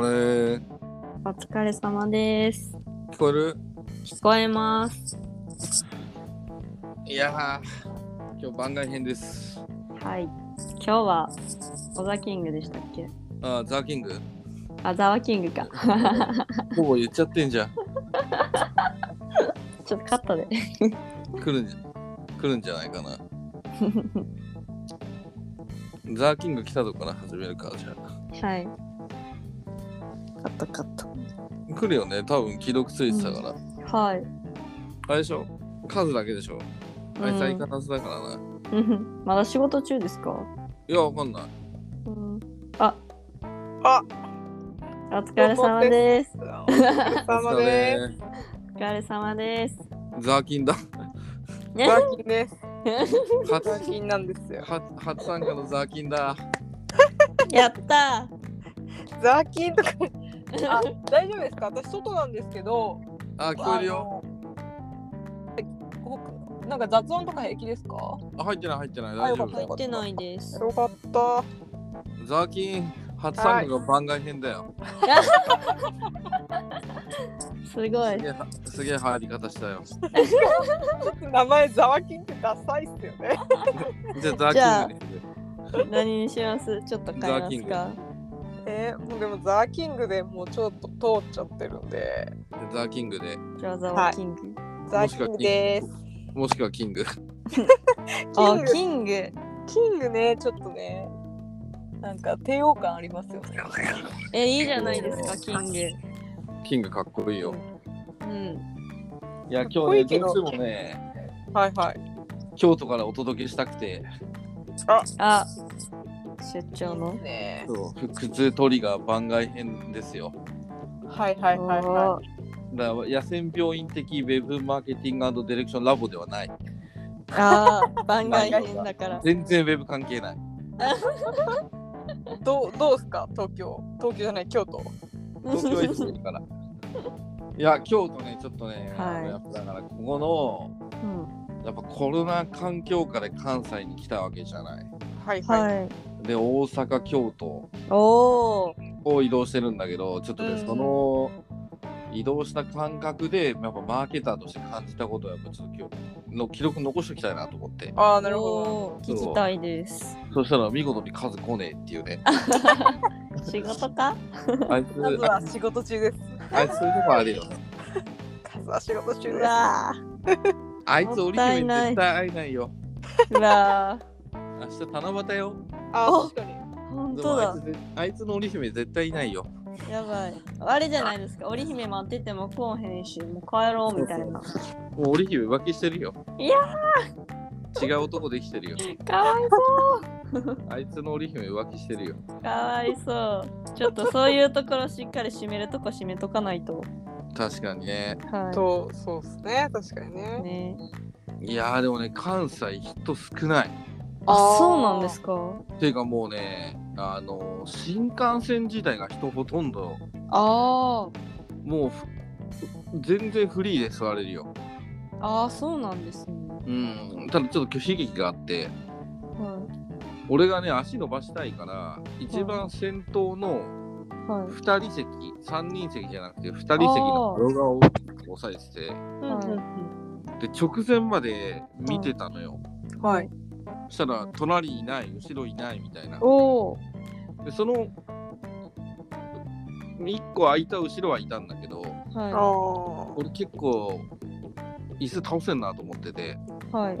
れ。お疲れ様です。聞こえる？聞こえます。いやー、今日番外編です。はい。今日は、オザキングでしたっけ？あー、ザ・キングあ、ザワキングか。ほぼ言っちゃってんじゃん。ちょっとカットで。来るんじゃ、来るんじゃないかな。ザ・キング来たとこから始めるか、じゃはい。カットカット。あ。来るよね、多分既読ついてたから。はい。あれでしょ？数だけでしょ？あいつ相うん変わらずだからな。うんまだ仕事中ですか？いや、わかんない。うんあ、あ、お疲れ様です。お疲れ様です。お疲れ様です。ザ・キンだ。ザーキンです。ザ初ーキンなんですよ。初初参加のザ・キンだ。やったザーキンとか。あ、大丈夫ですか？私外なんですけど。あ、聞こえるよ。なんか雑音とか平気ですか？あ、入ってない、入ってない。あ大丈夫。入ってないです。よかった。ザーキン、初参加が番外編だよ。すごいす。げえ、すげえ入り方したよ。名前ザワキンってダサいっすよね。じゃあ、ザーキン。何にします？ちょっと変えますか？えー、もうでもザーキングでもうちょっと通っちゃってるんで。ザーキングで、じゃあザワキング。ザーキングです。もしくはキング。あ、キングキング。キングね、ちょっとね。なんか帝王感ありますよね。え、いいじゃないですか、キング。キングかっこいいよ。うん。いや、今日ね、どどうしてもね、はいはい。京都からお届けしたくて、あ、出張の。ねそうふ普通トリガー番外編ですよ。はいはいはいはだから野戦病院的ウェブマーケティングディレクションラボではない。あー、番外編だから。全然ウェブ関係ない。い。どうどうすか？東京東京じゃない京都。東京へ来てるから。いや、京都ね、ちょっとね、はいあのやっぱだからここの、うんやっぱコロナ環境下で関西に来たわけじゃない。はいはい。はい。で、大阪、京都。を移動してるんだけど、ちょっとね、うんその移動した感覚で、やっぱマーケターとして感じたことは、やっぱちょっと今日の記録残しておきたいなと思って。ああなるほど。聞きたいです。そしたら見事に数来ねえっていうね。仕事か？あいつ、まずは仕事中です。あいつそういうとこあるよね。数は仕事中うです。わあいつ織姫もったいない絶対会えないよ。ー。うわ明日七夕よ。あお確かに。ー。ほんでとだもあいつ。ぜあいつの織姫絶対いないよ。やばい。あれじゃないですか。織姫待ってても来おへんし、もう帰ろうみたいな。もう織姫浮気してるよ。いや違う男できてるよ。かわいあいつの織姫浮気してるよ。そう。かわいそう。ちょっとそういうところしっかり締めるとこ締めとかないと。確かにね。はとそうですね確かにい。ね。ねいやーでもね、関西人少ない。あ、そうなんですか。ていうかもうね、あの新幹線自体が人ほとんど、あもうふ全然フリーで座れるよ。あ。ああ、そうなんですね。うん。ただちょっと拒否劇があって、は俺がね、足伸ばしたいから、一番先頭のい。はい。2人席、3人席じゃなくて、2人席の動画を押さえてて、はいで、直前まで見てたのよ。はい。そしたら、隣いない、後ろいないみたいな。おお。で、その、1個空いた後ろはいたんだけど、ああ。はほ俺結構、椅子倒せんなと思ってて、い。はい。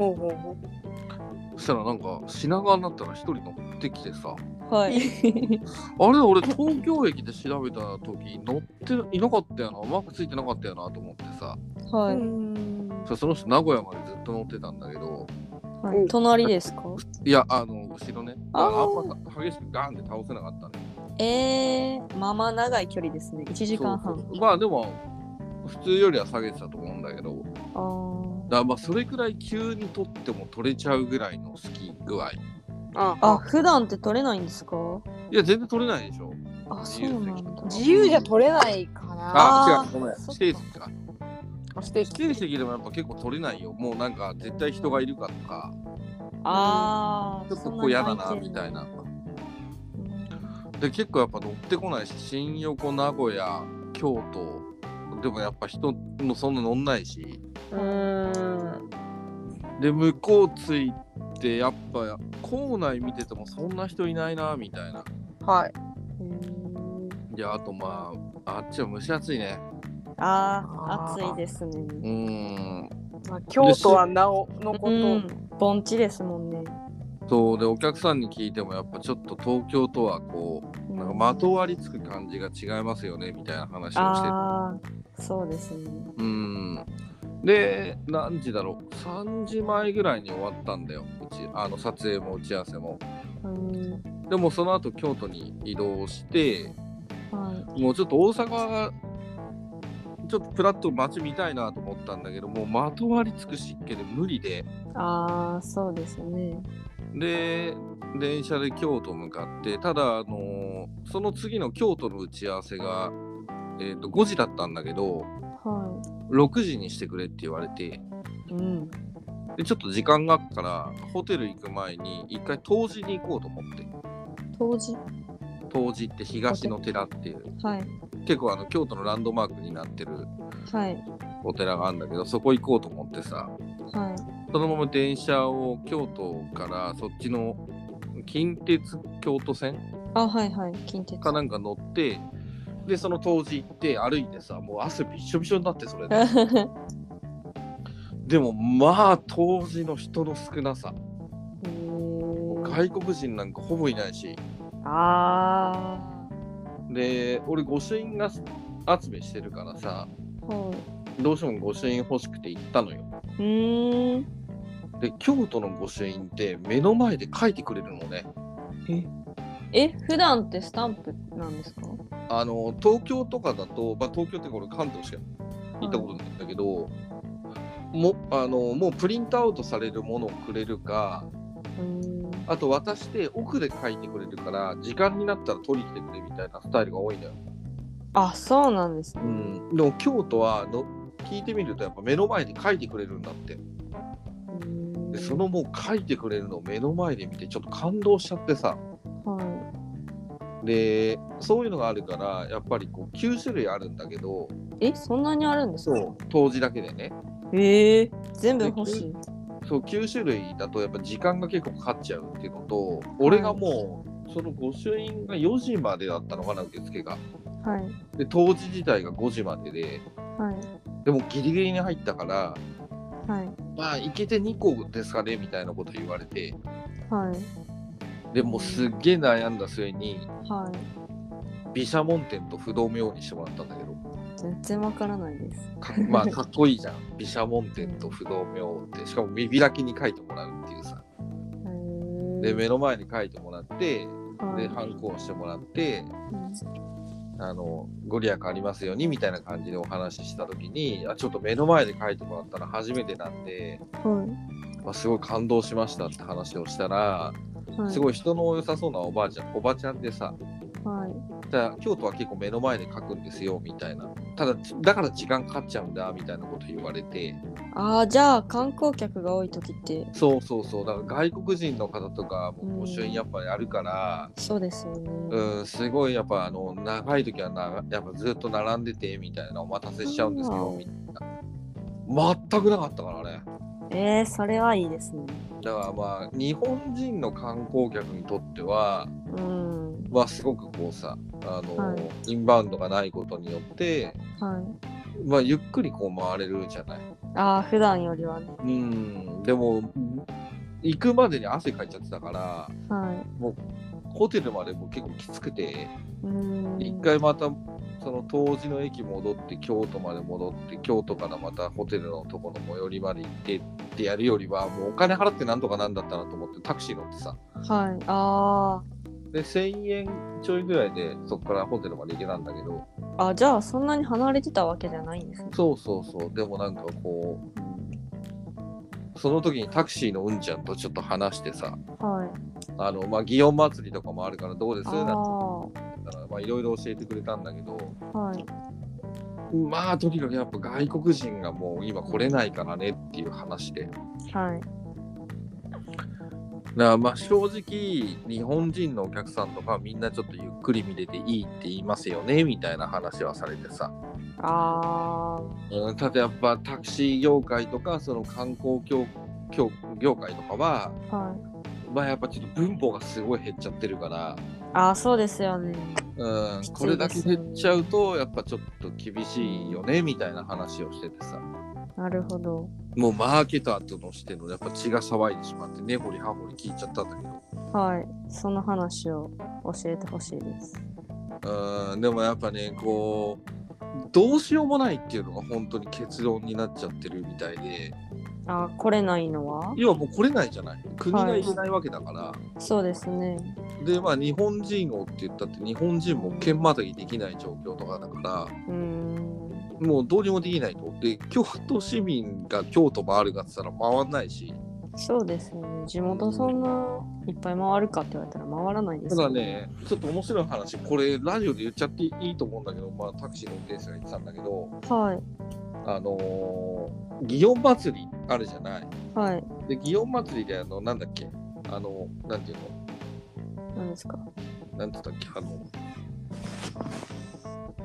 そしたらなんか品川になったら1人乗ってきてさ、はい。あれ俺東京駅で調べた時乗っていなかったよな、マークついてなかったよなと思ってさ、う。はい。その人名古屋までずっと乗ってたんだけど、はい。隣ですか？いや、あの、後ろね。あーああんま激しくガーンって倒せなかったね。ええー、まあまあ長い距離ですね。1時間半。そうそうまあでも、普通よりは下げてたと思うんだけど、あーだからまあそれくらい急に取っても取れちゃうぐらいのスキー具合。ああ、普段って取れないんですか？いや、全然取れないでしょ。あ、そうなんだ。自由じゃ取れないかな。あ違う、ごめん。か。あ指定指定席でもやっぱ結構取れないよ。もうなんか絶対人がいるかとか、ああ。ちょっとこう嫌だなみたいな。で結構やっぱ乗ってこないし新横名古屋京都でもやっぱ人もそんな乗んないしうーん。で向こう着いてやっぱ校内見ててもそんな人いないなみたいなはい。いやあとまああっちは蒸し暑いねああ暑いですね。うーんまあ、京都はなおのこと。うん、盆地ですもんね。そうでお客さんに聞いてもやっぱちょっと東京とはこうなんかまとわりつく感じが違いますよねみたいな話をしてああ、そうですね。うんで何時だろう？3時前ぐらいに終わったんだようちあの撮影も打ち合わせもうん、でもその後京都に移動してはい。もうちょっと大阪ちょっとプラッと街見たいなと思ったんだけどもうまとわりつく湿気で無理でああ、そうですね。で電車で京都向かってただあのその次の京都の打ち合わせが、えー、と5時だったんだけどは6時にしてくれって言われてい。うん。でちょっと時間があったからホテル行く前に一回東寺に行こうと思って当時東寺って東の寺っていうはい。結構あの京都のランドマークになってるはい。お寺があるんだけどそこ行こうと思ってさはい。そのまま電車を京都からそっちの近鉄京都線あ、はいはい。近鉄。かなんか乗ってでその当時行って歩いてさもう汗びっしょびしょになってそれで でもまあ当時の人の少なさ外国人なんかほぼいないしあで俺御朱印が集めしてるからさあ。はい。どうしても御朱印欲しくて行ったのようーん。で京都の御朱印って目の前で書いてくれるのねえ、普段ってスタンプなんですか？あの東京とかだと、まあ、東京ってこれ関東しか行ったことないんだけど、もあのもうプリントアウトされるものをくれるかうーん。あと渡して奥で書いてくれるから時間になったら取りに来てくれみたいなスタイルが多いんだよ。あ、そうなんですね。うん、でも京都はの聞いてみるとやっぱ目の前で書いてくれるんだって。でそのもう書いてくれるのを目の前で見てちょっと感動しちゃってさ。はでそういうのがあるからやっぱりこう9種類あるんだけどい。え、そんなにあるんですか？そう当時だけでねええ全部欲しい。そう9種類だとやっぱ時間が結構かかっちゃうっていうのと俺がもうその御朱印が4時までだったのかな受付がはい。で当時自体が5時までではい。でもギリギリに入ったからはい。まあ行けて2個ですかねみたいなこと言われてはい。でもうすっげえ悩んだ末にはい。毘沙門天と不動明王にしてもらったんだけど全然わからないです。かまあかっこいいじゃん毘沙門天と不動明王ってしかも見開きに書いてもらうっていうさで目の前に書いてもらってはいでハンコをしてもらってうんあのご利益ありますようにみたいな感じでお話しした時にあちょっと目の前で書いてもらったら初めてなんで、はい。まあ、すごい感動しましたって話をしたらはい。すごい人の良さそうなおばあちゃんおばちゃんでさはい。じゃあ京都は結構目の前で書くんですよみたいなただだから時間かかっちゃうんだみたいなこと言われて。ああ、じゃあ観光客が多い時って、そうそうそう。だから外国人の方とかもうん御朱印やっぱりあるから。そうですよね。うん、すごいやっぱあの長い時はなやっぱずっと並んでてみたいなお待たせしちゃうんですようん。みたいな。全くなかったからね。えー、それはいいですね。だからまあ日本人の観光客にとってはうん。はすごくこうさあの、はいインバウンドがないことによってはい。まあゆっくりこう回れるじゃないああ、普段よりはね。うんでも行くまでに汗かいちゃってたからはホテルまでも結構きつくて。一回またその当時の駅戻って京都まで戻って京都からまたホテルのとこの最寄りまで行ってってやるよりはもうお金払ってなんとかなんだったなと思ってタクシー乗ってさはい。あで1000円ちょいぐらいでそこからホテルまで行けたんだけどあ。あ、じゃあそんなに離れてたわけじゃないんですね。そうそうそうでもなんかこうその時にタクシーのうんちゃんとちょっと話してさはい。あのまあ祇園祭りとかもあるからどうです？あなんてあ。言ったらまあいろいろ教えてくれたんだけどはい。まあとにかくやっぱ外国人がもう今来れないからねっていう話ではい。からまあ正直日本人のお客さんとかはみんなちょっとゆっくり見れていいって言いますよねみたいな話はされてさ、あうん、ただやっぱタクシー業界とかその観光業業業界とかは、あ。はい。まあ、やっぱちょっと分母がすごい減っちゃってるから、ああ、そうですよね。うんこれだけ減っちゃうとやっぱちょっと厳しいよねみたいな話をしててさなるほど。もうマーケターとのしてのやっぱ血が騒いでしまって根掘り葉掘り聞いちゃったんだけどはい。その話を教えてほしいです。うんでもやっぱねこうどうしようもないっていうのが本当に結論になっちゃってるみたいであー来れないのは？要はもう来れないじゃない国が入れないわけだから、そうですね。でまあ日本人をって言ったって日本人も県またぎできない状況とかだからうーん。もうどうにもできないとで京都市民が京都回るかって言ったら回んないしそうですよね。地元そんないっぱい回るかって言われたら回らないですたよだねちょっと面白い話これラジオで言っちゃっていいと思うんだけど、まあ、タクシーの運転手が言ってたんだけどはい。あのー祇園祭りあるじゃない。はい。で祇園祭りであのなんだっけ？あのなんていうの？何ですか？なんて言ったっけ？あの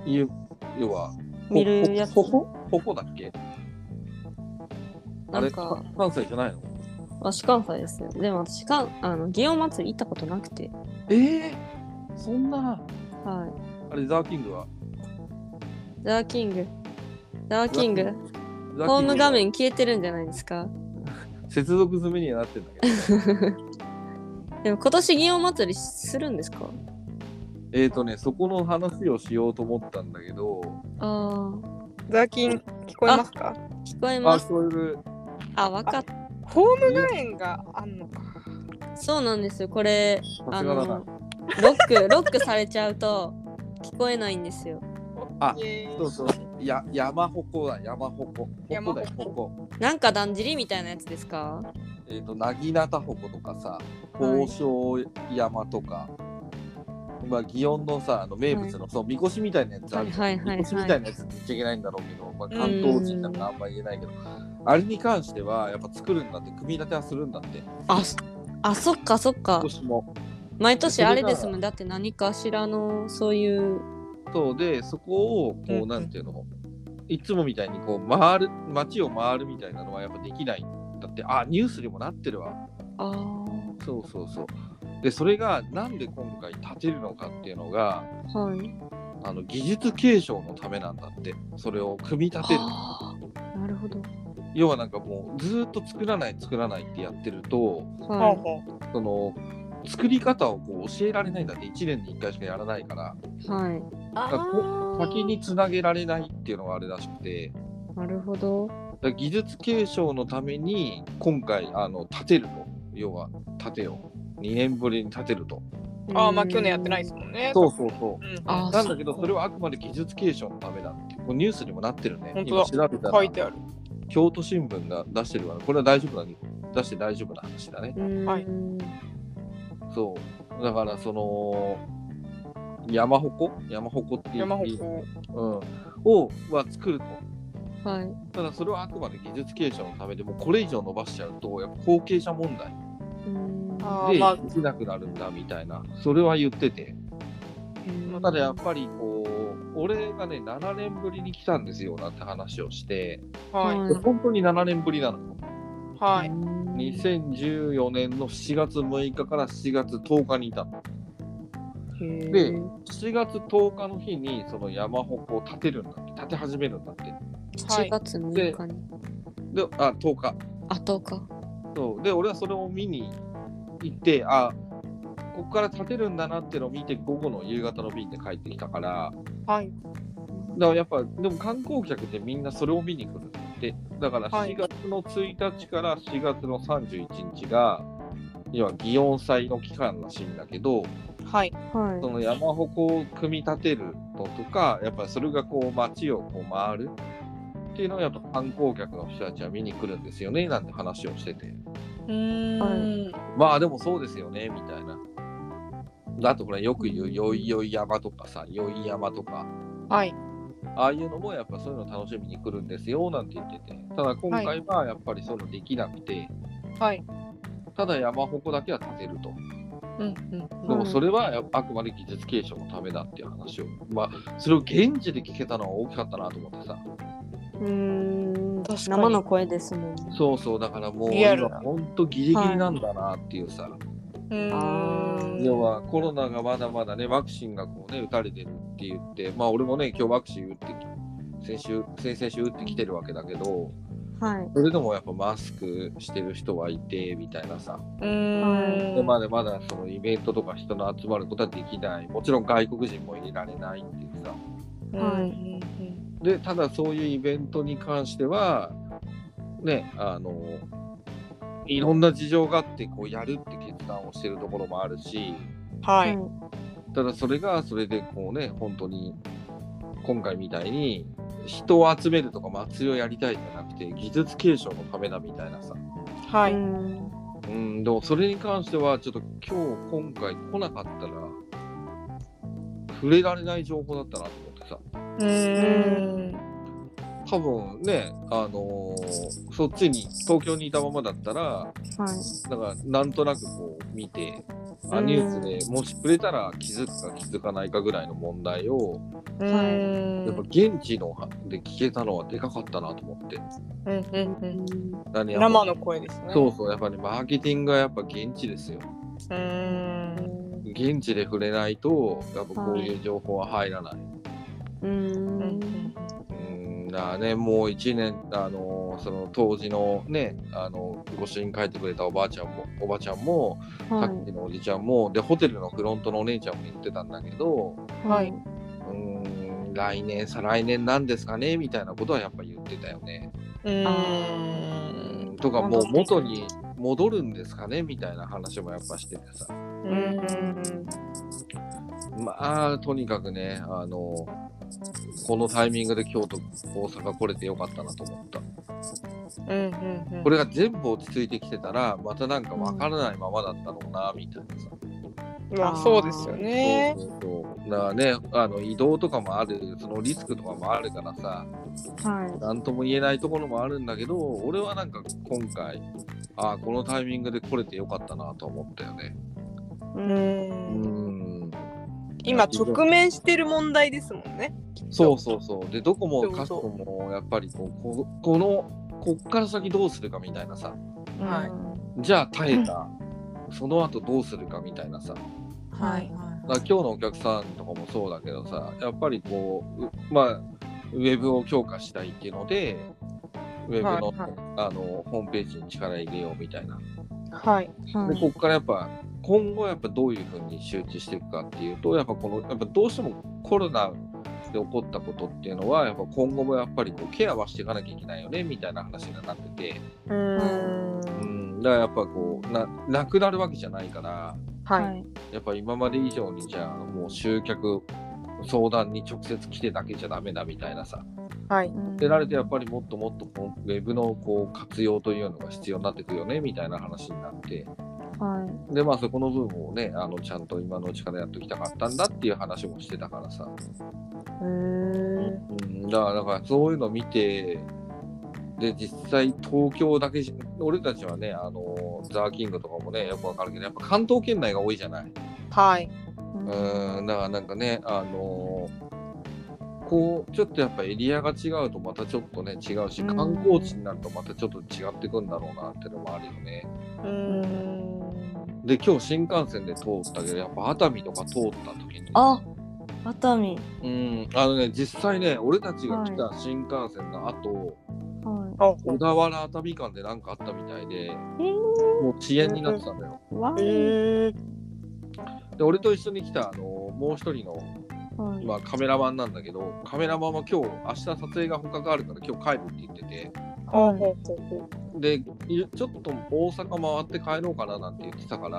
いう要はほ見るやつ？ほほ？ほほだっけ？あれなんかか関西じゃないの？私関西ですよ。でも私かあの祇園祭り行ったことなくて。ええそんな。はあれザーキングは？いザーキング。ザーキング。ホーム画面消えてるんじゃないですか？接続済みにはなってんだけど でも今年祇園祭りするんですか？えっとねそこの話をしようと思ったんだけどああ。ザーキン聞こえますか？聞こえあます。そういうあ、わかった。ホーム画面があんのか。そうなんですよ。これ、あの、ロック、ロックされちゃうと聞こえないんですよ。あそうそうや山鉾だ山鉾。山鉾。だよ鉾。鉾なんかだんじりみたいなやつですか？えっ、と、なぎなた鉾とかさ、宝生山とか、まあ、祇園のさ、あの名物の、そう、みこしみたいなやつあるじゃん。はいはいはいはい。みこしみたいなやつって言っちゃいけないんだろうけど、まあ、関東人だからあんま言えないけど、あれに関しては、やっぱ作るんだって、組み立てはするんだって、あ、そあ、そっかそっか。今。年も。毎年あれですもん。だって何かしらの、そういう、そうで、そこを、こう、うんなんていうの、いつもみたいに、こう、回る、街を回るみたいなのはやっぱできないんだって、あ、ニュースにもなってるわ。あそうそうそう。で、それが、なんで今回建てるのかっていうのが、あ、はい。あの技術継承のためなんだってそれを組み立てるなるほど。要はなんかもうずーっと作らない作らないってやってるとはほその作り方をこう教えられないんだって1年に1回しかやらないからい。はい。先につなげられないっていうのがあれらしくて。なるほど。技術継承のために今回あの建てると。要は建てよう。2年ぶりに建てると。ああ、まあ去年やってないですもんね。そうそうそう。うん。あなんだけどそれはあくまで技術継承のためだってこうニュースにもなってるね。本当だ。今調べたら。書いてある。京都新聞が出してるから、これは大丈夫な、出して大丈夫な話だね。はい。そう。だから、その、山鉾？山鉾っていう。山鉾。うん。を、は作ると。はい。ただ、それはあくまで技術継承のためでもうこれ以上伸ばしちゃうと、やっぱ後継者問題でできなくなるんだみたいな、それは言ってて。うんただ、やっぱりこう、俺がね、7年ぶりに来たんですよなんて話をして、はい。はい本当に7年ぶりなのよ。はい。2014年の7月6日から7月10日にいたの。で7月10日の日にその山鉾を建てるんだって、建て始めるんだって。7月6日に。で、あ、10日。あ、10日。そう。で、俺はそれを見に行って、あ、ここから建てるんだなっていうのを見て、午後の夕方の便で帰ってきたから、はい。だからやっぱ、でも観光客ってみんなそれを見に来るって。だからはい4月の1日から4月の31日が、要は祇園祭の期間らしいんだけど、はい。はいそ。の山鉾を組み立てるのとか、やっぱりそれがこう街をこう回るっていうのをやっぱ観光客の人たちは見に来るんですよねなんて話をしてて。うーん。まあでもそうですよねみたいな。あとこれよく言うよいよい山とかさ、よい山とか、はい。ああいうのもやっぱそういうの楽しみに来るんですよなんて言ってて。ただ今回はやっぱりそういうのできなくて、はい。ただ山鉾だけは立てると。うんうんでもそれはあくまで技術継承のためだっていう話を、まあ、それを現地で聞けたのは大きかったなと思ってさ。うーん確かに生の声ですもん。そうそう、だからもう今ほんとギリギリなんだなっていうさ。うーん要はコロナがまだまだね、ワクチンがこうね、打たれてるって言って、まあ俺もね、今日ワクチン打ってき、先週、先々週打ってきてるわけだけど、はい。それでもやっぱマスクしてる人はいて、みたいなさ。うーんでまだまだそのイベントとか人の集まることはできない。もちろん外国人も入れられないっていうさ。うんうんで、ただそういうイベントに関しては、ね、あの、いろんな事情があって、こうやるって決断をしてるところもあるし、はいただそれがそれでこうね、本当に今回みたいに人を集めるとか祭りをやりたいじゃなくて、技術継承のためだみたいなさ。はいうんうん、でもそれに関しては、ちょっと今日、今回来なかったら、触れられない情報だったなと思ってさ。うーん多分ね、あのーそっちに、東京にいたままだったら、はい。だからなんとなくこう見て、あニュースでもし触れたら気づくか気づかないかぐらいの問題を、うーんやっぱ現地ので聞けたのはでかかったなと思って。うんうんうん生の声ですねそうそう、やっぱり、マーケティングがやっぱ現地ですよ。うーん現地で触れないと、やっぱこういう情報は入らない。うーん。うん、だね、もう一年、あのその当時のね、あのご主人書いてくれたおばあちゃんも、おばちゃんも、さはっきのおじちゃんも、で、ホテルのフロントのお姉ちゃんも言ってたんだけど、い。はいうん、来年、再来年なんですかねみたいなことはやっぱ言ってたよね。うーんとか、もう元に戻るんですかねみたいな話もやっぱしててさ。うんまあ、とにかくね、あの、このタイミングで京都、大阪来れてよかったなと思った。うんうんうんこれが全部落ち着いてきてたら、またなんかわからないままだったのかな、みたいなさ。まあそうですよねそう。だからね、あの移動とかもある、そのリスクとかもあるからさ、はい。なんとも言えないところもあるんだけど、俺はなんか今回、ああ、このタイミングで来れてよかったなと思ったよね。ううんん。今直面してる問題ですもんね。そうそうそう。で、どこもそうそう。かしこもやっぱりこうここの、こっから先どうするかみたいなさ、はい。じゃあ耐えた、その後どうするかみたいなさ、はい。だ今日のお客さんとかもそうだけどさ、やっぱりこう、うまあ、ウェブを強化したいっていうので、ウェブの,、はいはい。あのホームページに力入れようみたいな。はい。で、はい。ここからやっぱ、今後やっぱどういうふうに周知していくかっていうと、やっぱこの、やっぱどうしてもコロナで起こったことっていうのは、やっぱ今後もやっぱりこうケアはしていかなきゃいけないよね、みたいな話になってて、うんん、だからやっぱこう、な、なくなるわけじゃないから、はいい。やっぱ今まで以上にじゃあもう集客相談に直接来てだけじゃダメだみたいなさ。はいってなるとやっぱりもっともっとウェブのこう活用というのが必要になってくるよねみたいな話になって。はい。でまあそこの部分をね、あのちゃんと今のうちからやっておきたかったんだっていう話もしてたからさ。うーんうん、だからだからそういうの見て、で実際東京だけじ俺たちはね、あのザーキングとかもね、よくわかるけど、やっぱ関東圏内が多いじゃない。はいうん、だからなんかね、あのーこう、ちょっとやっぱエリアが違うとまたちょっとね、違うし、うん観光地になるとまたちょっと違ってくんだろうなっていうのもあるよね。うーんで、今日新幹線で通ったけど、やっぱ熱海とか通った時に、あ、熱海。うん、あのね、実際ね、俺たちが来た新幹線の後、はあ小田原熱海間でなんかあったみたいで、い。えもう遅延になってたんだよ。えーで、俺と一緒に来た、あのもう一人の、はい。まあ、カメラマンなんだけど、カメラマンは今日、明日撮影が他があるから今日帰るって言ってて、で、いちょっと大阪回って帰ろうかななんて言ってたから、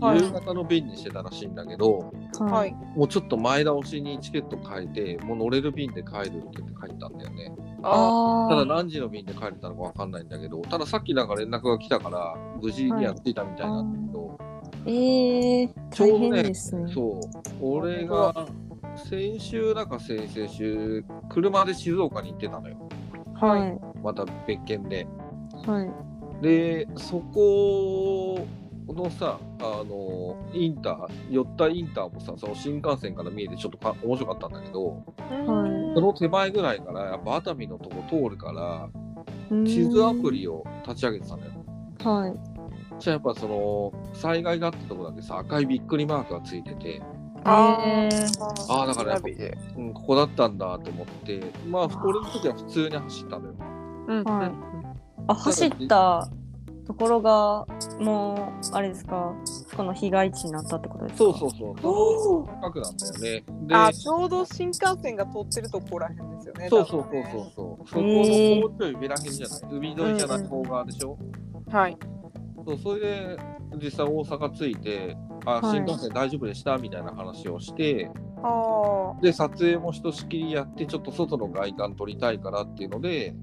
はい夕方の便にしてたらしいんだけど、うはい。もうちょっと前倒しにチケット変えて、もう乗れる便で帰るって言って帰ったんだよね。あああ。ただ何時の便で帰れたのかわかんないんだけど、たださっきなんか連絡が来たから、無事には着いたみたいなんだけど、ええー、大変ちょうどねですね。そう、俺が先週だか先々週、車で静岡に行ってたのよ。はいはい。また別件で。はい。で、そここのさ、あの、インター、寄ったインターもさ、その新幹線から見えてちょっとか面白かったんだけど、はいその手前ぐらいから、やっぱ熱海のとこ通るから、うん地図アプリを立ち上げてたのよ。はい。じゃあやっぱその、災害があったとこだけさ、赤いびっくりマークがついてて、あへーあーだからやっぱうん、ここだったんだと思って、まあ、俺の時は普通に走ったのよ。うんはいあ、走ったところが、もう、あれですか、そこの被害地になったってことですか？そうそうそう。近くなんだよね。で、あちょうど新幹線が通ってるとこらへんですよね。そうそうそうそうそう。そこのもうちょいベラ辺じゃない。海沿いじゃない方側でしょ？はい。そうそれで実際大阪着いて、あ、はい新幹線大丈夫でした？みたいな話をして。で撮影もひとしきりやってちょっと外の外観撮りたいからっていうので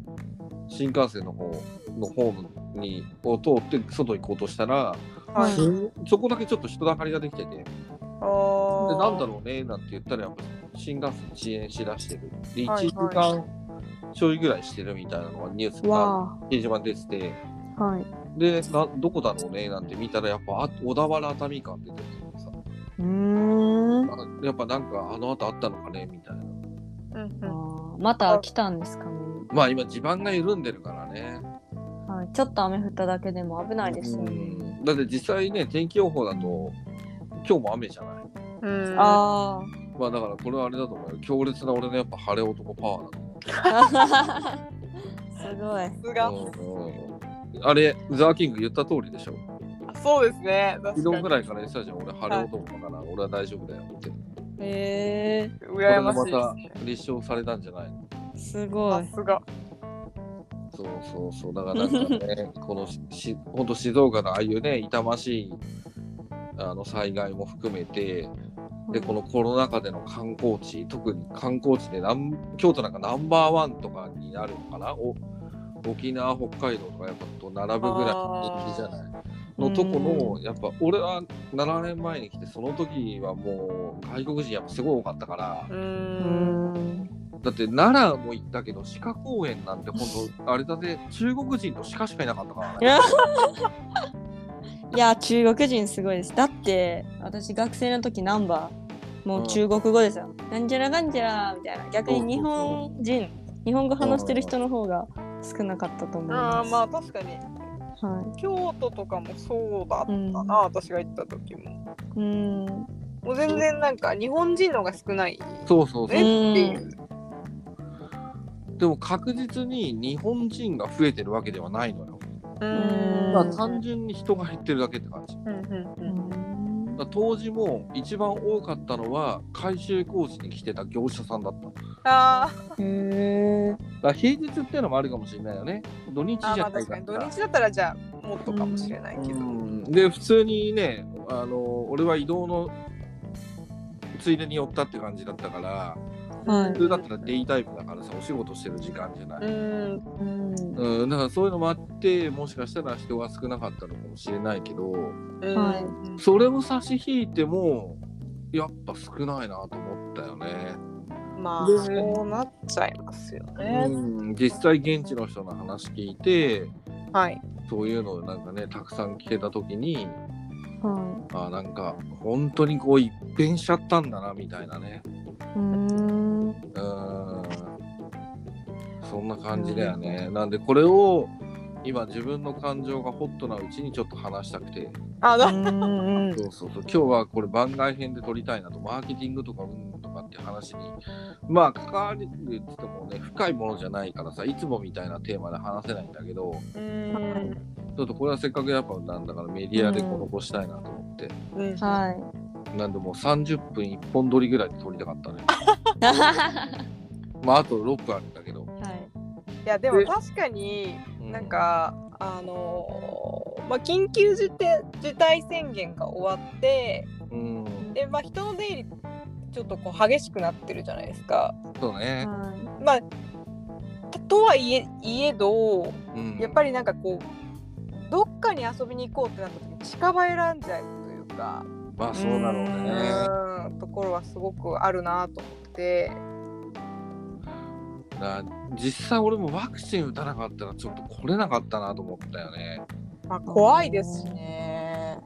新幹線の方のホームにを通って外行こうとしたら、はい。そこだけちょっと人だかりができててでなんだろうねなんて言ったらやっぱ新幹線遅延しだしてるで1はい時間ちょいぐらいしてるみたいなのがニュースがわ掲示板に出ててあ。はい。でなどこだろうねなんて見たらやっぱあ小田原熱海間って出てるさうーん。あやっぱなんかあの後あったのかねみたいなうんあうん。ーまた来たんですかね。まあ今地盤が緩んでるからねはい。ちょっと雨降っただけでも危ないですようね。んだって実際ね天気予報だと今日も雨じゃないうん、あまあだからこれはあれだと思うよ強烈な俺のやっぱ晴れ男パワーだと思うあ。すごい。さすが。あれザーキング言った通りでしょ？そうですね。昨日ぐらいから言ってたじゃん。俺晴れ男だから俺は大丈夫だよ。ってへえ羨ましいま。た立証されたんじゃないの？ー、すごい。さすが。そうそうそう。だからなんかね このし本当静岡のああいうね痛ましいあの災害も含めてでこのコロナ禍での観光地特に観光地でなん京都なんかナンバーワンとかになるのかな？お沖縄北海道とかやっぱと並ぶぐらい人気じゃない？のとこのやっぱ俺は7年前に来てその時はもう外国人やっぱすごい多かったからう。うんん。だって奈良も行ったけど鹿公園なんて本当あれだぜ中国人と鹿しかいなかったからね いや中国人すごいです。だって、私学生の時ナンバー、もう中国語ですよ。なんちゃらかんちゃらみたいな。逆に日本人、日本語話してる人の方が少なかったと思いああ、ます。まあ確かに。は京都とかもそうだったな、私が行った時も。い。うん。もう全然なんか日本人の方が少ないそうそうそうねっていう。でも確実に日本人が増えてるわけではないのよ。ううんまあ単純に人が減ってるだけって感じ。うんうんうんら当時も一番多かったのは改修工事に来てた業者さんだった。だかあへえ。ら平日っていうのもあるかもしれないよね。土日じゃまあ確かにないから。土日だったらじゃあもっとかもしれないけど。うんで普通にねあの俺は移動のついでに寄ったって感じだったからはい普通だったらデイタイムだからさお仕事してる時間じゃない、うん。だからそういうのもあってもしかしたら人が少なかったのかもしれないけどうんはいそれを差し引いてもやっぱ少ないなと思ったよね、まあでそうなっちゃいますよね。うん、実際現地の人の話聞いてはい。そういうのをなんかねたくさん聞けた時にはあなんか本当にこう一変しちゃったんだなみたいなねい。うん。うんそんな感じだよね。なんでこれを今自分の感情がホットなうちにちょっと話したくて、あ、だうん。そうそうそう今日はこれ番外編で撮りたいなと、マーケティングとかうんとかって話に、まあ関わりって言ってもね、深いものじゃないからさ、いつもみたいなテーマで話せないんだけど、うん。ちょっとこれはせっかくやっぱなんだからメディアでこ残したいなと思って、うんはい。なんでもう30分1本撮りぐらいで撮りたかったね。まああと6分あるんだけど。はい。いやでも確かにうなん、か、あのーまあ緊急事態事態宣言が終わってうん、でまあ人の出入りちょっとこう激しくなってるじゃないですか。そうね。はい。まあととはいえいえどうんやっぱりなんかこうどっかに遊びに行こうってなった時に近場選んじゃうというか、まあそうだろうね。うんところはすごくあるなと思って。な実際俺もワクチン打たなかったらちょっと来れなかったなと思ったよね。まあ怖いですしね。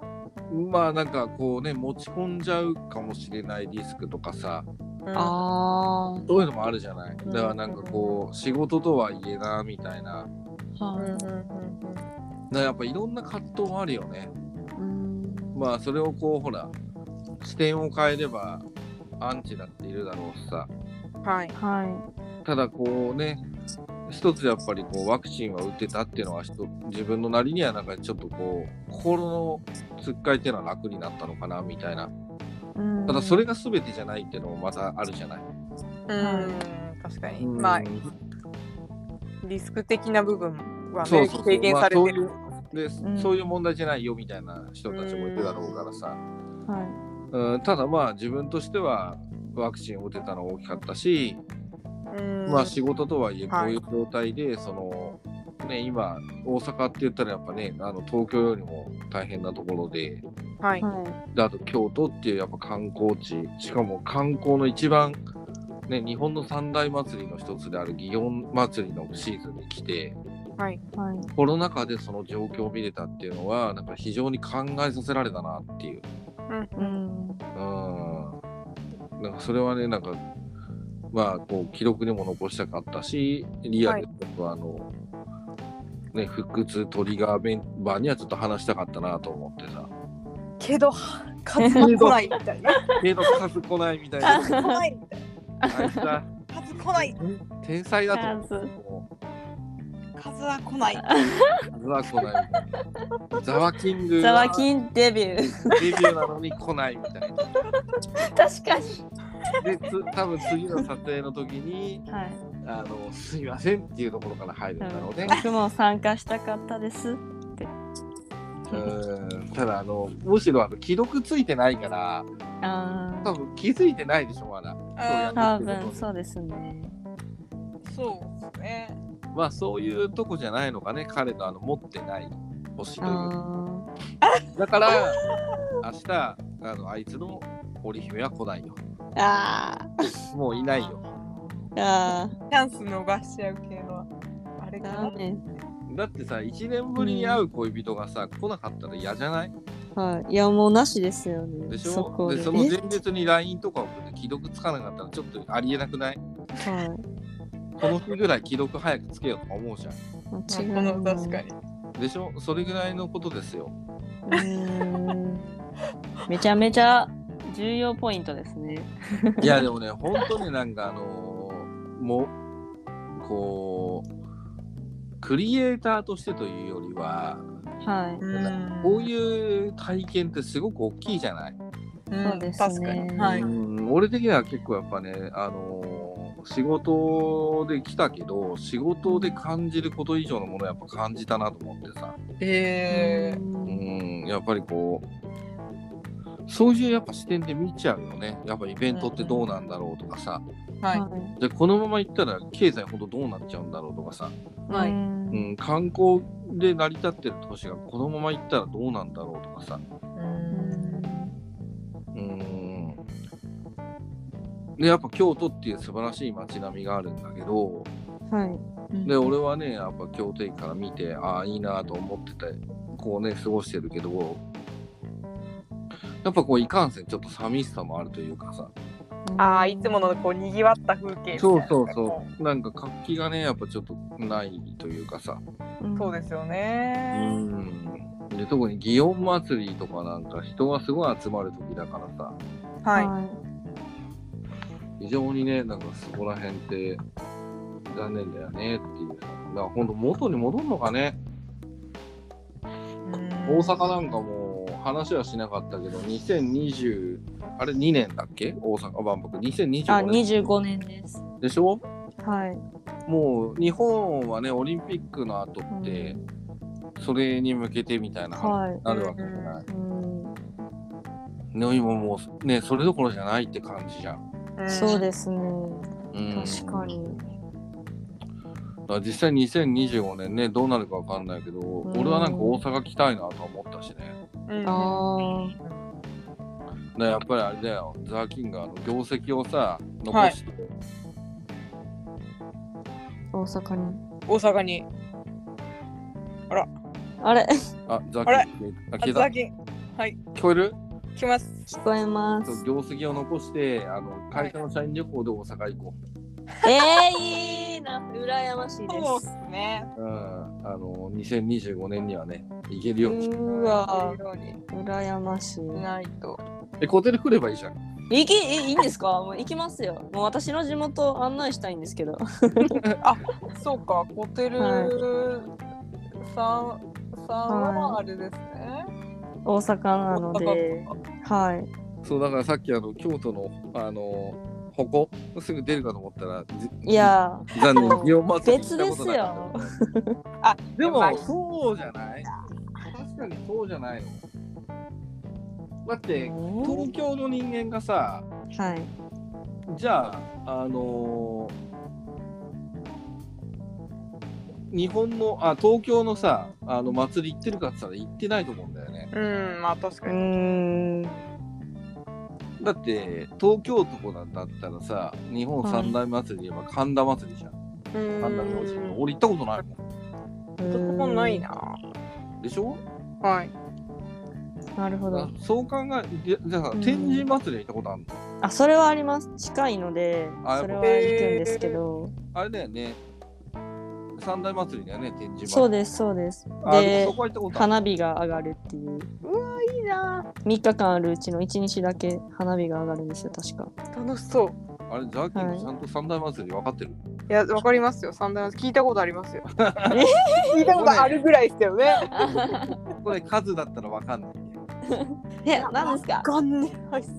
まあなんかこうね持ち込んじゃうかもしれないリスクとかさうん。あそういうのもあるじゃない。だからなんかこう仕事とはいえなみたいな。んからやっぱいろんな葛藤もあるよね。い。うん。まあそれをこうほら視点を変えればアンチだっているだろうしさ。うんはい。はただこうね一つやっぱりこうワクチンは打ってたっていうのは自分のなりにはなんかちょっとこう心のつっかいっていうのは楽になったのかなみたいな。いうん。ただそれが全てじゃないっていうのもまたあるじゃない。うん。確かに。うん。まあリスク的な部分はねそうそうそう。軽減されてる。まあで、ん。そういう問題じゃないよみたいな人たちもいるだろうからさ、はい。うん、ただまあ自分としてはワクチンを打てたのは大きかったし、うんまあ仕事とはいえこはいういう状態で、そのね今大阪って言ったらやっぱねあの東京よりも大変なところではいはい。であと京都っていうやっぱ観光地しかも観光の一番ね日本の三大祭りの一つである祇園祭りのシーズンに来てはいはい。コロナ禍でその状況を見れたっていうのはなんか非常に考えさせられたなっていう。うんうん。うん。なんかそれはね、なんか、まあ、こう、記録にも残したかったし、リアルで僕は、あの、ね、腹痛トリガーメンバーにはちょっと話したかったなと思ってさ。けど数が来ないみたいなけど数来ないみたいな。数来ないみたいあいつ数来ない天才だと思って。数は来ない。う数は来ない。ザワキングザはワキンデビュー。デビューなのに来ないみたいな。確かに。で、つ多分次の撮影の時に、はい。あの、すいませんっていうところから入るんだろうね。僕も参加したかったです。うんただあのむしろあの既読ついてないからあ多分気づいてないでしょまだああ。そうや多分そうですね。そうですね。まあそういうとこじゃないのかね彼のあの持ってない星というあだから明日あのあいつの織姫は来ないよーあもういないよー。あチャンス逃しちゃう系のあれあ。かな。だってさ1年ぶりに会う恋人がさ、来なかったら嫌じゃない？はい。いや、もうなしですよね。でしょ？そこで。でその前日に LINE とか送って既読つかなかったらちょっとありえなくない？えはい。この日ぐらい既読早くつけようとか思うじゃん間違いない。この確かに。でしょ？それぐらいのことですようーん。めちゃめちゃ重要ポイントですね。いやでもね、本当になんかあのーもう、こう、クリエイターとしてというよりは、はい。うんこういう体験ってすごく大きいじゃない？うんそうです確かねに。はい。うん俺的には結構やっぱね、あのー仕事で来たけど、仕事で感じること以上のものをやっぱ感じたなと思ってさ。ええ。うん、やっぱりこう、そういうやっぱ視点で見ちゃうよね。やっぱイベントってどうなんだろうとかさ。はい。はい。でこのまま行ったら経済ほんとどうなっちゃうんだろうとかさ、はいうんうん、観光で成り立ってる都市がこのまま行ったらどうなんだろうとかさ、うん、でやっぱ京都っていう素晴らしい街並みがあるんだけどはい。で俺はねやっぱ京都駅から見てああいいなと思っててこうね過ごしてるけどやっぱこういかんせんちょっと寂しさもあるというかさああ、いつものこう賑わった風景。そうそうそうなんか活気がねやっぱちょっとないというかさうん。そうですようね。んで特に祇園祭りとかなんか人がすごい集まる時だからさはい。い。非常にねなんかそこら辺って残念だよねっていうさだからほんと元に戻るのかね大阪なんかもう話はしなかったけど2020あれ2年だっけ？大阪万博あ、2025年25年です。でしょ？はい。もう日本はねオリンピックの後って、それに向けてみたいな話になるわけじゃない、うん。ね今もうねそれどころじゃないって感じじゃん、うん。そうですね。うん、確かに。だ実際2025年ねどうなるかわかんないけど、ん。俺はなんか大阪来たいなと思ったしねうん。あでやっぱりあれだよ。ザーキンがあの業績をさ残して、あ、大阪に。大阪に。あれ。あザーキンあれ。あ消えた。あザキンはい、聞こえる？来ます。聞こえます。業績を残してあの会社の社員旅行で大阪行こえー、いいな。羨ましいで。そうですすね。う。うん、あの2025年にはね行けるようにしうわ羨ましい。しないと。えホテル来ればいいじゃん。行きいいいんですか？もう行きますよ。もう私の地元案内したいんですけど。そうか、ホテルはさん、さんはあれですね。大阪なので。はい。そうだからさっきあの京都のあの矛すぐ出るかと思ったらじいや残念。祇園別ですよ。あ、でもまあそうじゃない？確かにそうじゃないの。だって東京の人間がさはい。じゃああのー日本のあ東京のさあの祭り行ってるかって言ったら行ってないと思うんだよね。うん、まあ確うかに。だって東京とこなんだったらさ日本三大祭りで言えば神田祭りじゃん、うん神田明神俺行ったことないもんそこないな。でしょ？はい。なるほど。そう考えじゃあ天神祭りは行ったことあるの？あ、それはあります。近いので、あそれは行くんですけど。あれだよね三大祭りだよね天神祭りそうです、そうです。あで花火が上がるっていう。いいな。3日間あるうちの1日だけ花火が上がるんですよ、確か。楽しそう。あれザーキーはいもちゃんと三大祭り分かってる、いや、わかりますよ。三大祭り聞いたことありますよ。聞いたことあるぐらいですよね。これ数だったら分かんないえ、何ですか？かんねはい、す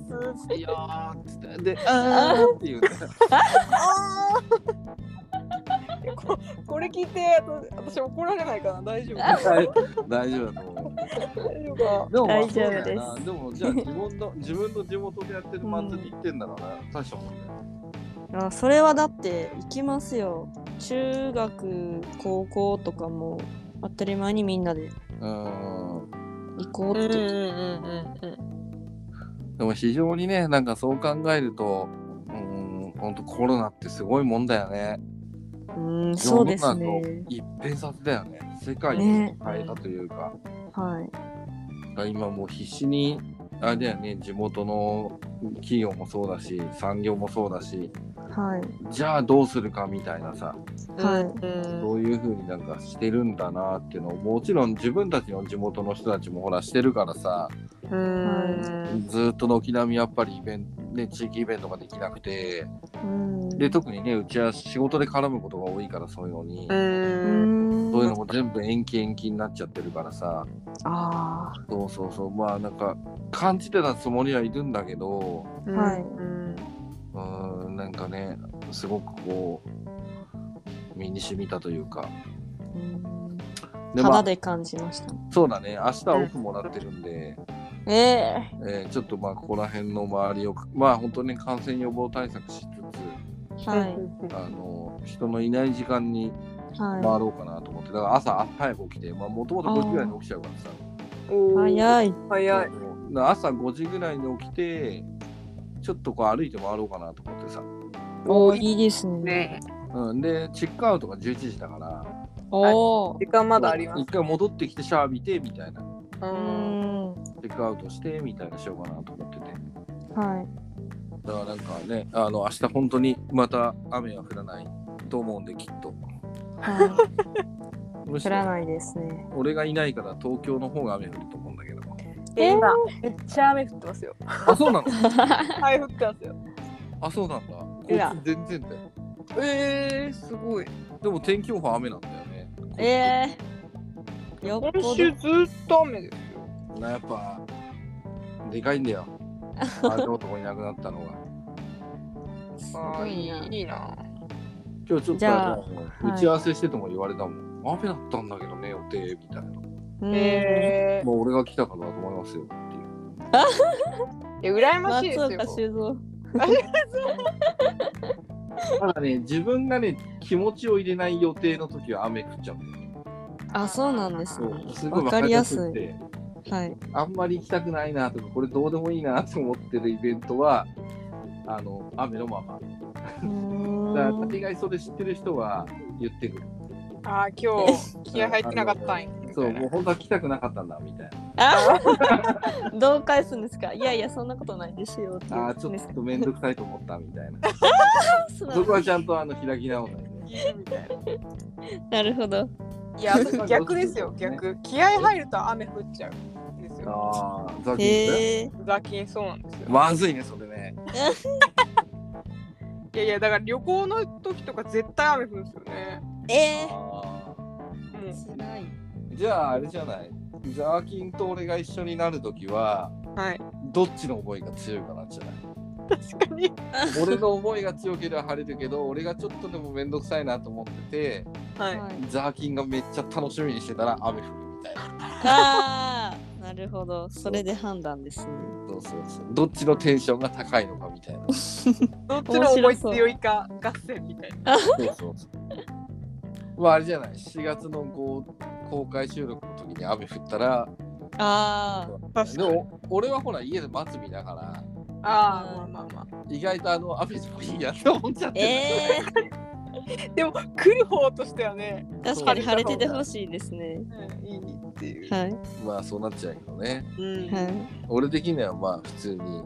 いやーっつってであーっていうね ここれ聞いて私怒られないかな？大丈夫？大丈夫だと思う。大丈夫か？でもまあ大丈夫です。でもじゃあ自分の自分の地元でやってる祭り行ってんだから、大したもんだよあそれはだって行きますよ。中学、高校とかも当たり前にみんなでうーん。行こうって。うんうんうんでも非常にねなんかそう考えるとうーん本当コロナってすごいもんだよねうん、そうですね。一変させたよね。世界をね。変えたというか、はい。だから今もう必死にあれだよね。地元の企業もそうだし産業もそうだし。はい。じゃあどうするかみたいなさ。はい。うん。どういう風になんかしてるんだなっていうのをもちろん自分たちの地元の人たちもほらしてるからさ。うん。ずーっと軒並みやっぱりイベント、ね、地域イベントができなくて。うん。で特にねうちは仕事で絡むことが多いからそういうのに、ううんん。そういうのも全部延期延期になっちゃってるからさ。あそうそうそう。まあなんか感じてたつもりはいるんだけど。はい。うんんなんかねすごくこう身に染みたというか。ん。でまあ肌で感じました。そうだね。明日オフもらってるんで、えええーちょっとまあここら辺の周りをまあ本当に感染予防対策しつつはい。あの人のいない時間には回ろうかなと思ってだから朝早く起きてまあもともと5時ぐらいに起きちゃうからさ。早い。早い朝5時ぐらいに起きてちょっとこう歩いて回ろうかなと思ってさ、おーいいですね。ねうん、でチェックアウトが11時だからおお。時間まだあります一回戻ってきてシャワー浴びてみたいなううんん。チェックアウトしてみたいなしようかなと思ってて。はい。だからなんかねあの明日本当にまた雨は降らないと思うんできっと。はい。降らないですね。俺がいないから東京の方が雨降ると思うんだけど。え今めっちゃ雨降ってますよ。あそうなの？はい降ってますよ。あそうなんだ。こうわっち全然だよ。えー、すごい。でも天気予報雨なんだよね。ええよっぽど。今週ずっと雨ですよなやっぱでかいんだよ。あの男いなくなったのが。すあごいな。いいいな。今日ちょっと打ち合わせしてても言われたもん、雨だったんだけどね予定みたいな。うん。えもう俺が来たからだと思いますよ。っていうー、いや羨ましい松岡ですよ。修造。ただね自分がね気持ちを入れない予定の時は雨降っちゃう。んだよあ、そうなんですそね。うすごいわかりやすい。分かりやすくてはい。あんまり行きたくないなとかこれどうでもいいなと思ってるイベントはあの雨のまま。だから大概それ知ってる人は言ってくる。あー今日気合入ってなかったんや。そうもう本当は来たくなかったんだみたいな。あ どう返すんですか？いやいやそんなことないですよって。言ああ、うんですかちょっと面倒くさいと思ったみたいな。そこはちゃんとあの開き直るね。みたいな。なるほど。いや、逆ですよ、逆。気合入ると雨降っちゃう。んですよ。ああ、ザキンへえザキンそうなんですよ。まずいね、それね。いやいや、だから旅行の時とか絶対雨降るんですよね。えー、あもつらいーじゃあ、あれじゃない。ザーキンと俺が一緒になるときは、う。はい。どっちの思いが強いかなんじゃない確かに。俺の思いが強ければ晴れるけど、俺がちょっとでも面倒くさいなと思ってて、はい。はいザーキンがめっちゃ楽しみにしてたら雨降るみたいな。あーなるほどそれで判断ですねそうそうそう。どっちのテンションが高いのかみたいな。どっちの思い強いか合戦みたいな。そうそうそう。まああれじゃない。4月のこう公開収録の時に雨降ったら、あで確かに。も俺はほら家で待つ身だから、ああ、まあまあまあ。意外とあの雨でもいいやって思っちゃっーてる。え でも、来る方としてはね、ー、確かに晴れててほしいですねうんいいっていう。はいまあそうなっちゃうけどね。うんはい俺的にはまあ普通に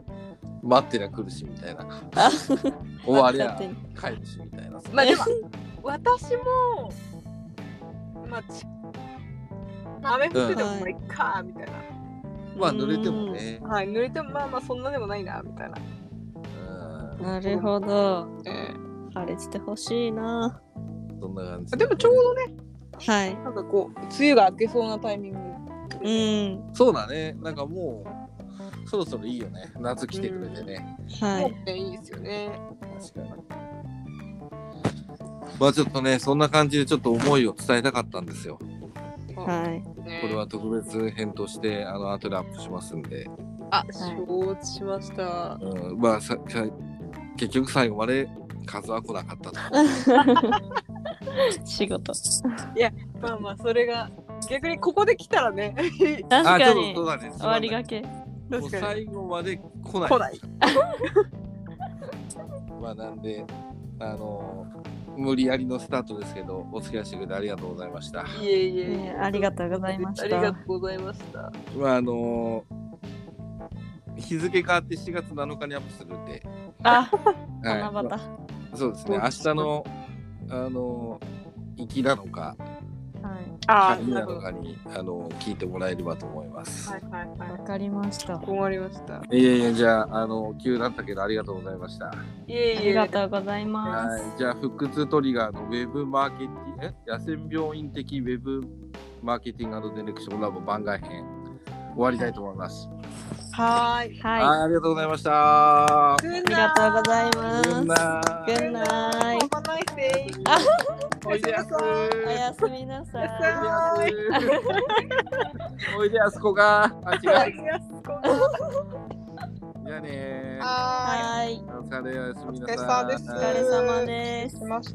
待ってりゃ来るしみたいな。あ終わりゃ帰るしみたいな。まあでも、私も、まあ、ち雨降っててもまあいっか、みたいな。まあ濡れてもね。はい、濡れてもまあまあそんなでもないな、みたいな。うんなるほどえ晴れててほしいなそんな感じ。ーでもちょうどね、はいなんかこう、梅雨が明けそうなタイミング。うんそうだね。なんかもうそろそろいいよね。夏来てくれてね。はいもうね、いいですよね。確かに。まあちょっとね、そんな感じでちょっと思いを伝えたかったんですよ。はいねこれは特別編として、あの、後でアップしますんで。あ、承知しました。うん、まあさ、さ結局最後まで数は来なかったと。仕事まあまあ、それが、逆にここで来たらね、確かにとそうだね。終わりがけもう確かに。最後まで来ない。来ない。まあなんで、あの無理やりのスタートですけど、お付き合いしてくれてありがとうございました。いえいえいえねありがとうございましたありがとうございました。まああの日付変わって4月7日にアップするんで、あはい七夕そうですね、明日の、あの行きなのか、はいあ帰りなのかに、あの聞いてもらえればと思います。はいはいはわかりましたい。困りました。いえいえ、じゃあ、あの、急だったけど、ありがとうございました。いえいえ。ありがとうございまはいす、じゃあ、腹痛トリガーのウェブマーケティング、え？野戦病院的ウェブマーケティングディレクションラボ番外編、終わりたいと思います。はーい。はいはい、ありがとうございました。ありがとうございますおいでやす。おやすみなさいおやすおいでやすこが。じゃあねー。ははいお疲れおやすみなお疲れ。様ですお疲れ様です。します。